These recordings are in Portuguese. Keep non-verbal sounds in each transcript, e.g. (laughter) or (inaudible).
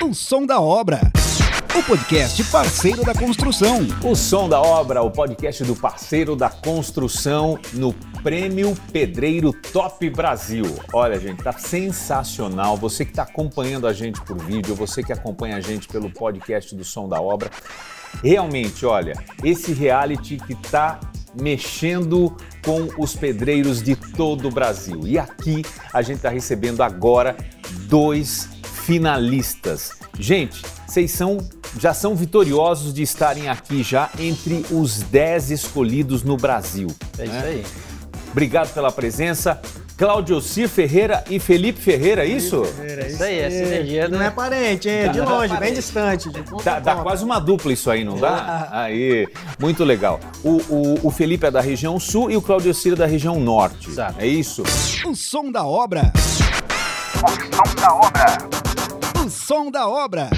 O Som da Obra. O podcast parceiro da construção. O Som da Obra, o podcast do parceiro da construção no Prêmio Pedreiro Top Brasil. Olha, gente, tá sensacional. Você que está acompanhando a gente por vídeo, você que acompanha a gente pelo podcast do Som da Obra. Realmente, olha, esse reality que tá mexendo com os pedreiros de todo o Brasil. E aqui a gente está recebendo agora dois finalistas. Gente, vocês são, já são vitoriosos de estarem aqui já entre os 10 escolhidos no Brasil. É isso né? aí. Obrigado pela presença. Claudio Cir Ferreira e Felipe Ferreira, é isso? Ferreira, isso aí, essa energia Não é parente, hein? De longe, bem distante. De dá, dá quase uma dupla isso aí, não dá? (laughs) Aí, muito legal. O, o, o Felipe é da região sul e o Claudio Cir é da região norte. Exato. É isso? O som da obra. O som da obra. Som da obra.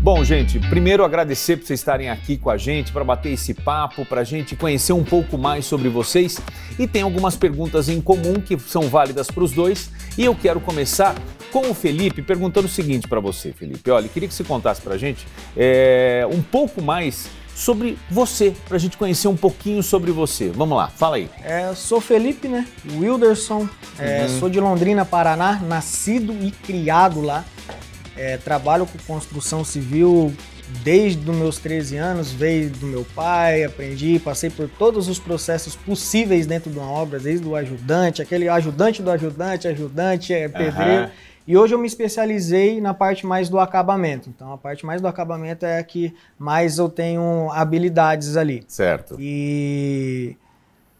Bom, gente, primeiro agradecer por vocês estarem aqui com a gente para bater esse papo, para a gente conhecer um pouco mais sobre vocês. E tem algumas perguntas em comum que são válidas para os dois. E eu quero começar com o Felipe perguntando o seguinte para você, Felipe. Olha, queria que você contasse para a gente é, um pouco mais sobre você, para a gente conhecer um pouquinho sobre você. Vamos lá, fala aí. É, sou Felipe, né? Wilderson, é, uhum. sou de Londrina, Paraná, nascido e criado lá. É, trabalho com construção civil desde os meus 13 anos, veio do meu pai, aprendi, passei por todos os processos possíveis dentro de uma obra, desde o ajudante, aquele ajudante do ajudante, ajudante, é, pedreiro. Uhum. E hoje eu me especializei na parte mais do acabamento. Então a parte mais do acabamento é a que mais eu tenho habilidades ali. Certo. E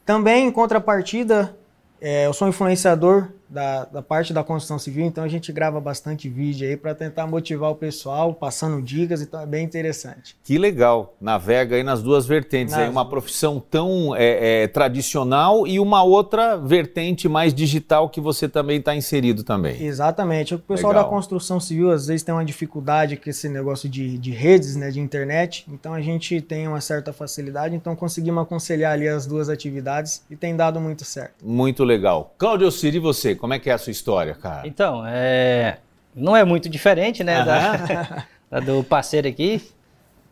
também em contrapartida, é, eu sou influenciador da, da, parte da construção civil, então a gente grava bastante vídeo aí para tentar motivar o pessoal, passando dicas, então é bem interessante. Que legal, navega aí nas duas vertentes, nas... aí uma profissão tão é, é, tradicional e uma outra vertente mais digital que você também está inserido também. Exatamente, o pessoal legal. da construção civil às vezes tem uma dificuldade com esse negócio de, de redes, né, de internet, então a gente tem uma certa facilidade, então conseguimos aconselhar ali as duas atividades e tem dado muito certo. Muito legal. Cláudio Siri, você, como é que é a sua história, cara? Então, é... não é muito diferente, né, da... (laughs) da, do parceiro aqui,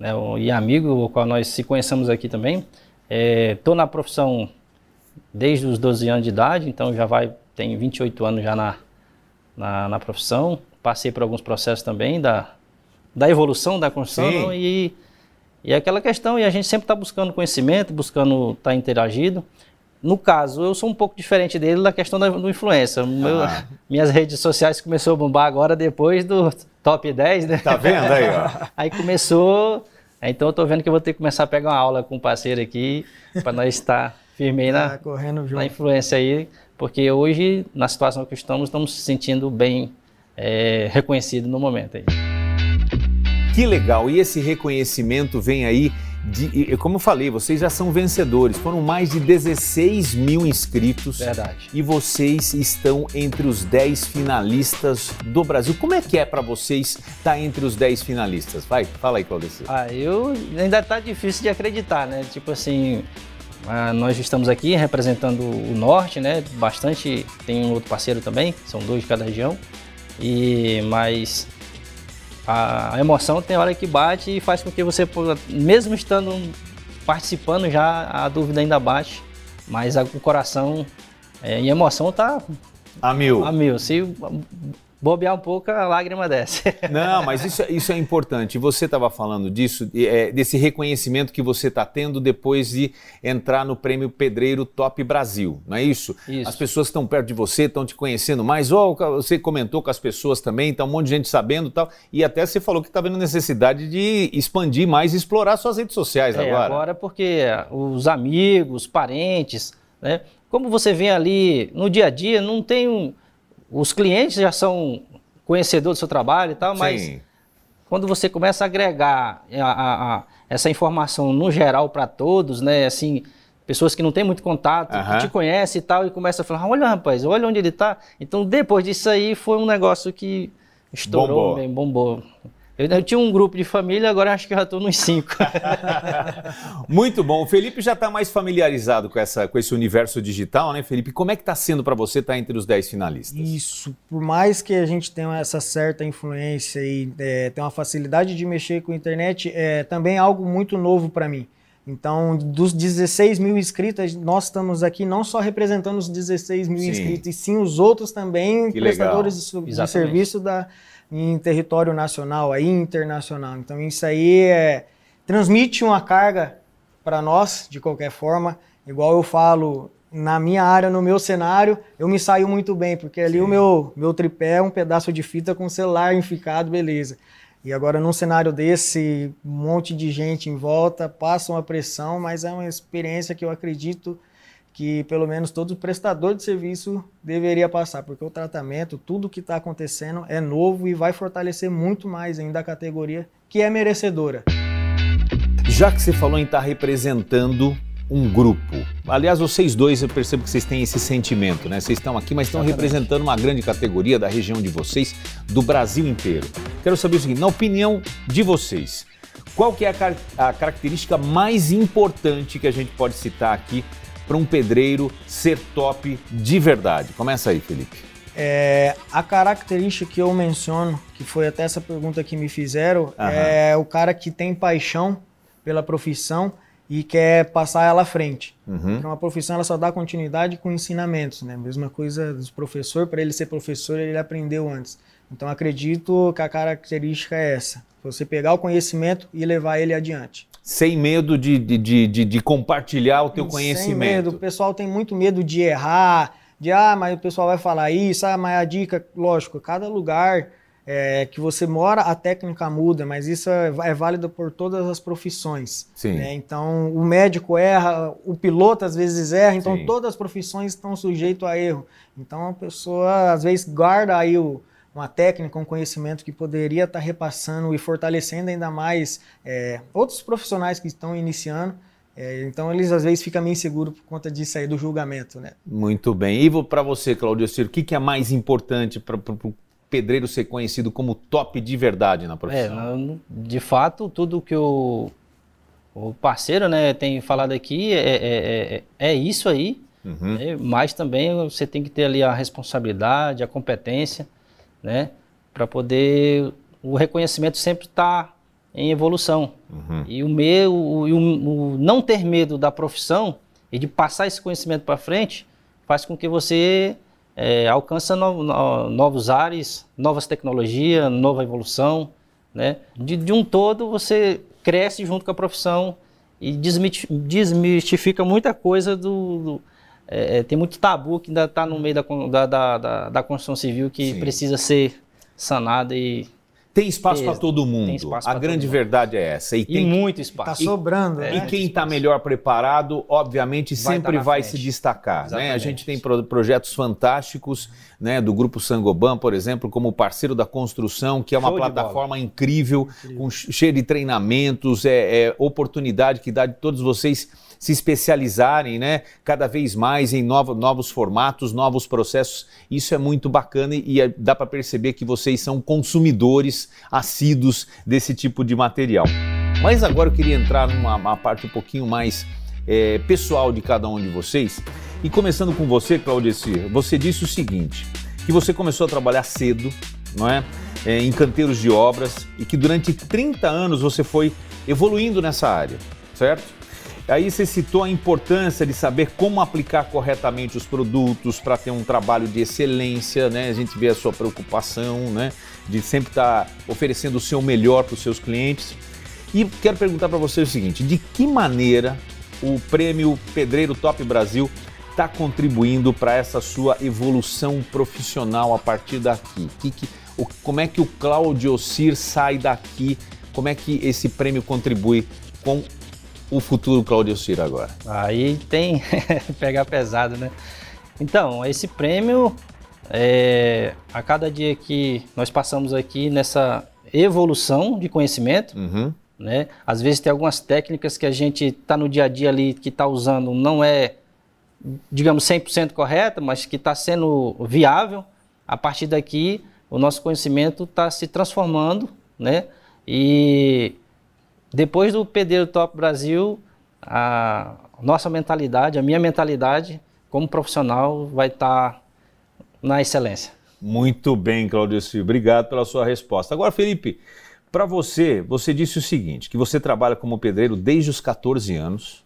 né, e amigo, o qual nós se conhecemos aqui também. Estou é... na profissão desde os 12 anos de idade, então já vai, tenho 28 anos já na, na, na profissão. Passei por alguns processos também da, da evolução da construção e, e aquela questão, e a gente sempre está buscando conhecimento, buscando estar tá interagindo. No caso, eu sou um pouco diferente dele na questão da, do influencer. Meu, ah. (laughs) Minhas redes sociais começou a bombar agora depois do top 10, né? Tá vendo aí, ó? (laughs) Aí começou. Então eu tô vendo que eu vou ter que começar a pegar uma aula com um parceiro aqui para nós estar firme aí na, tá na influência aí, porque hoje, na situação que estamos, estamos se sentindo bem é, reconhecidos no momento aí. Que legal! E esse reconhecimento vem aí de, como eu falei, vocês já são vencedores. Foram mais de 16 mil inscritos. Verdade. E vocês estão entre os 10 finalistas do Brasil. Como é que é para vocês estar tá entre os 10 finalistas? Vai, fala aí, Claudio. Ah, eu ainda tá difícil de acreditar, né? Tipo assim, ah, nós estamos aqui representando o norte, né? Bastante. Tem um outro parceiro também, são dois de cada região. E mas a, emoção tem hora que bate e faz com que você, mesmo estando participando já, a dúvida ainda bate, mas a, o coração é, e a emoção tá a mil. A mil. Se bobear um pouco, a lágrima desce. (laughs) Não, mas isso, isso é importante. Você estava falando disso, é, desse reconhecimento que você está tendo depois de entrar no Prêmio Pedreiro Top Brasil, não é isso? isso. As pessoas estão perto de você, estão te conhecendo mais, ou você comentou com as pessoas também, está um monte de gente sabendo tal, e até você falou que está vendo necessidade de expandir mais e explorar suas redes sociais é, agora. Agora porque os amigos, parentes, né? Como você vê ali no dia a dia, não tem um os clientes já são conhecedores do seu trabalho e tal, mas Sim. quando você começa a agregar a, a, a essa informação no geral para todos, né, assim, pessoas que não têm muito contato, uhum. que te conhecem e tal, e começa a falar, olha rapaz, olha onde ele está. Então depois disso aí foi um negócio que estourou, bombou. Bem, bombou. Eu, eu, tinha um grupo de família, agora acho que já estou nos cinco. (laughs) Muito bom. O Felipe já está mais familiarizado com, essa, com esse universo digital, né, Felipe? Como é que está sendo para você estar tá entre os 10 finalistas? Isso. Por mais que a gente tenha essa certa influência e é, tenha uma facilidade de mexer com a internet, é também algo muito novo para mim. Então, dos 16 mil inscritos, nós estamos aqui não só representando os 16 mil sim. inscritos, e sim os outros também que prestadores de, de, serviço da, em território nacional, aí internacional. Então, isso aí é, transmite uma carga para nós, de qualquer forma. Igual eu falo, na minha área, no meu cenário, eu me saio muito bem, porque ali sim. o meu, meu tripé é um pedaço de fita com celular enficado, beleza. E agora, num cenário desse, um monte de gente em volta, passa uma pressão, mas é uma experiência que eu acredito que pelo menos todo prestador de serviço deveria passar, porque o tratamento, tudo que está acontecendo é novo e vai fortalecer muito mais ainda a categoria que é merecedora. Já que você falou em estar tá representando um grupo. Aliás, vocês dois, eu percebo que vocês têm esse sentimento, né? Vocês estão aqui, mas estão representando uma grande categoria da região de vocês, do Brasil inteiro. Quero saber o seguinte, na opinião de vocês, qual que é a, a característica mais importante que a gente pode citar aqui para um pedreiro ser top de verdade? Começa aí, Felipe. É, a característica que eu menciono, que foi até essa pergunta que me fizeram, é o cara que tem paixão pela profissão e quer passar ela à frente. Uhum. Então, a profissão ela só dá continuidade com ensinamentos, né? Mesma coisa dos professor, para ele ser professor, ele aprendeu antes. Então, acredito que a característica é essa: você pegar o conhecimento e levar ele adiante. Sem medo de, de, de, de compartilhar o teu conhecimento. Sem medo. O pessoal tem muito medo de errar, de, ah, mas o pessoal vai falar isso, ah, mas a dica, lógico, cada lugar é, que você mora, a técnica muda, mas isso é, é válido por todas as profissões. Né? Então, o médico erra, o piloto às vezes erra, então Sim. todas as profissões estão sujeitas a erro. Então, a pessoa às vezes guarda aí o, uma técnica, um conhecimento que poderia estar repassando e fortalecendo ainda mais é, outros profissionais que estão iniciando. É, então eles às vezes ficam meio inseguros por conta disso aí do julgamento, né? Muito bem. E para você, Claudio Ciro, o que, que é mais importante para o pedreiro ser conhecido como top de verdade na profissão? É, de fato, tudo que o, o parceiro né, tem falado aqui é, é, é, é isso aí, uhum. né, mas também você tem que ter ali a responsabilidade, a competência, né, para poder o reconhecimento sempre estar tá em evolução. Uhum. E o, meu, o, o, o não ter medo da profissão e de passar esse conhecimento para frente faz com que você é, alcança no, no, novos ares, novas tecnologias, nova evolução, né? De, de, um todo você cresce junto com a profissão e desmistifica muita coisa do, do é, é tem muito tabu que ainda está no meio da, da, da, da, construção civil que Sim. precisa ser sanada e tem espaço para todo mundo. A grande verdade é essa. E, tem, e muito espaço. Está sobrando. E, né? e quem está melhor preparado, obviamente, vai sempre tá vai se destacar. Né? A gente tem pro, projetos fantásticos né, do Grupo Sangoban, por exemplo, como parceiro da construção, que é uma Show plataforma incrível, incrível, com cheio de treinamentos, é, é oportunidade que dá de todos vocês se especializarem, né, cada vez mais em novo, novos formatos, novos processos. Isso é muito bacana e, e é, dá para perceber que vocês são consumidores assíduos desse tipo de material. Mas agora eu queria entrar numa parte um pouquinho mais é, pessoal de cada um de vocês. E começando com você, Claudecir, você disse o seguinte, que você começou a trabalhar cedo, não é? é? em canteiros de obras e que durante 30 anos você foi evoluindo nessa área, certo? Aí você citou a importância de saber como aplicar corretamente os produtos para ter um trabalho de excelência, né? A gente vê a sua preocupação, né? De sempre estar tá oferecendo o seu melhor para os seus clientes. E quero perguntar para você o seguinte: de que maneira o prêmio Pedreiro Top Brasil está contribuindo para essa sua evolução profissional a partir daqui? Que, que, o, como é que o Claudio Cir sai daqui? Como é que esse prêmio contribui com o futuro Claudio Ciro agora? Aí tem (laughs) pegar pesado, né? Então, esse prêmio, é, a cada dia que nós passamos aqui nessa evolução de conhecimento, uhum. né? Às vezes tem algumas técnicas que a gente está no dia a dia ali, que está usando, não é, digamos, 100% correta, mas que está sendo viável. A partir daqui, o nosso conhecimento está se transformando, né? E depois do Pedreiro Top Brasil, a nossa mentalidade, a minha mentalidade como profissional vai estar tá na excelência. Muito bem, Claudio Silva. Obrigado pela sua resposta. Agora, Felipe, para você, você disse o seguinte, que você trabalha como pedreiro desde os 14 anos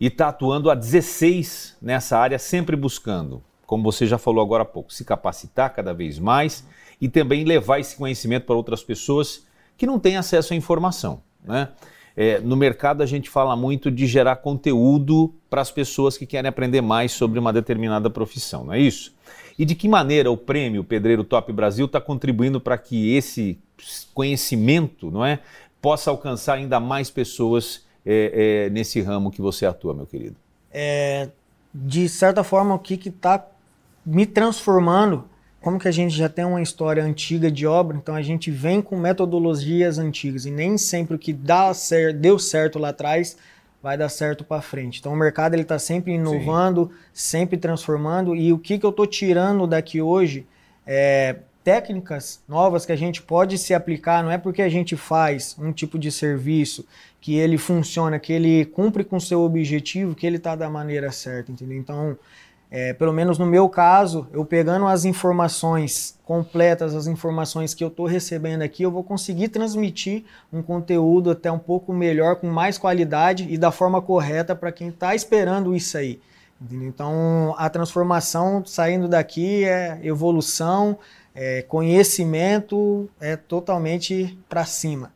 e está atuando há 16 nessa área, sempre buscando, como você já falou agora há pouco, se capacitar cada vez mais e também levar esse conhecimento para outras pessoas que não têm acesso à informação. Né? É, no mercado a gente fala muito de gerar conteúdo para as pessoas que querem aprender mais sobre uma determinada profissão, não é isso? E de que maneira o prêmio Pedreiro Top Brasil está contribuindo para que esse conhecimento, não é, possa alcançar ainda mais pessoas é, é, nesse ramo que você atua, meu querido? É, de certa forma, o que está me transformando, como que a gente já tem uma história antiga de obra, então a gente vem com metodologias antigas e nem sempre o que dá certo, deu certo lá atrás vai dar certo para frente. Então o mercado ele está sempre inovando, Sim. sempre transformando e o que, que eu estou tirando daqui hoje é técnicas novas que a gente pode se aplicar, não é porque a gente faz um tipo de serviço que ele funciona, que ele cumpre com o seu objetivo, que ele está da maneira certa, entendeu? Então, é, pelo menos no meu caso, eu pegando as informações completas, as informações que eu estou recebendo aqui, eu vou conseguir transmitir um conteúdo até um pouco melhor, com mais qualidade e da forma correta para quem está esperando isso aí. Então, a transformação saindo daqui é evolução, é conhecimento, é totalmente para cima.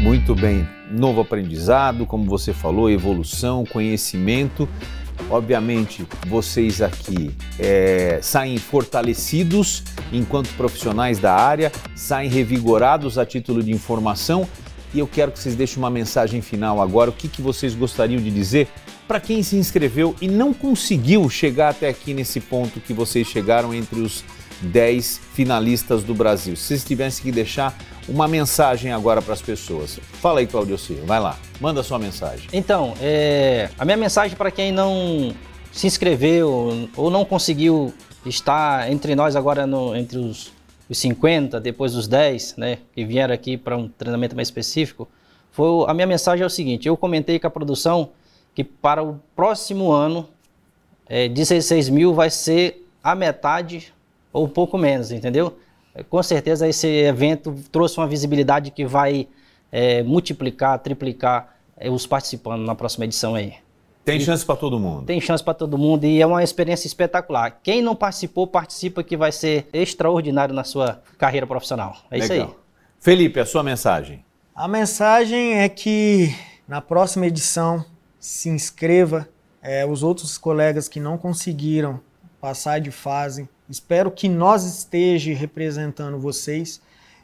Muito bem, novo aprendizado, como você falou, evolução, conhecimento Obviamente, vocês aqui é, saem fortalecidos enquanto profissionais da área, saem revigorados a título de informação. E eu quero que vocês deixem uma mensagem final agora. O que, que vocês gostariam de dizer para quem se inscreveu e não conseguiu chegar até aqui nesse ponto que vocês chegaram entre os 10 finalistas do Brasil? Se vocês tivessem que deixar uma mensagem agora para as pessoas. Fala aí, Claudio Silva, vai lá, manda sua mensagem. Então, é, a minha mensagem para quem não se inscreveu ou não conseguiu estar entre nós agora no, entre os, os 50, depois dos 10, né, que vieram aqui para um treinamento mais específico, foi, a minha mensagem é o seguinte, eu comentei com a produção que para o próximo ano, é, 16 mil vai ser a metade ou um pouco menos, entendeu? Com certeza esse evento trouxe uma visibilidade que vai é, multiplicar, triplicar é, os participantes na próxima edição aí. Tem chance para todo mundo. Tem chance para todo mundo e é uma experiência espetacular. Quem não participou, participa que vai ser extraordinário na sua carreira profissional. É Legal. isso aí. Felipe, a sua mensagem. A mensagem é que na próxima edição se inscreva. É, os outros colegas que não conseguiram passar de fase, Espero que nós esteja representando vocês.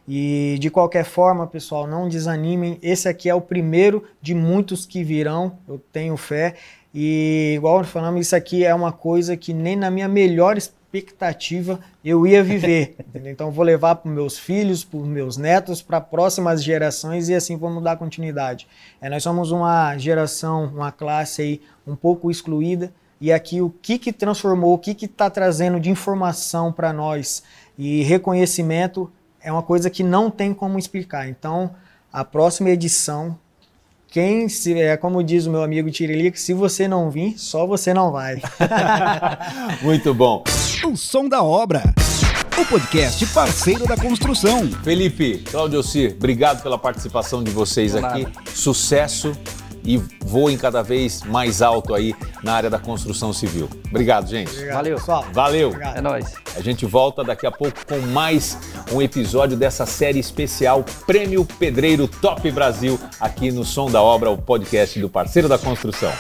E de qualquer forma, pessoal, não desanimem. Esse aqui é o primeiro de muitos que virão, eu tenho fé. E igual falamos, isso aqui é uma coisa que nem na minha melhor expectativa eu ia viver. (laughs) então vou levar para meus filhos, para meus netos, para próximas gerações e assim vamos dar continuidade. É, nós somos uma geração, uma classe aí um pouco excluída e aqui o que, que transformou, o que está trazendo de informação para nós e reconhecimento é uma coisa que não tem como explicar. Então, a próxima edição, quem se, é como diz o meu amigo Tirilica, se você não vir, só você não vai. (laughs) Muito bom. O som da obra. O podcast parceiro da construção. Felipe, Claudio Cir, obrigado pela participação de vocês aqui. Sucesso e voem cada vez mais alto aí na área da construção civil. Obrigado, gente. Obrigado. Valeu, pessoal. Valeu. Obrigado. É nóis. A gente volta daqui a pouco com mais um episódio dessa série especial Prêmio Pedreiro Top Brasil aqui no Som da Obra, o podcast do parceiro da construção.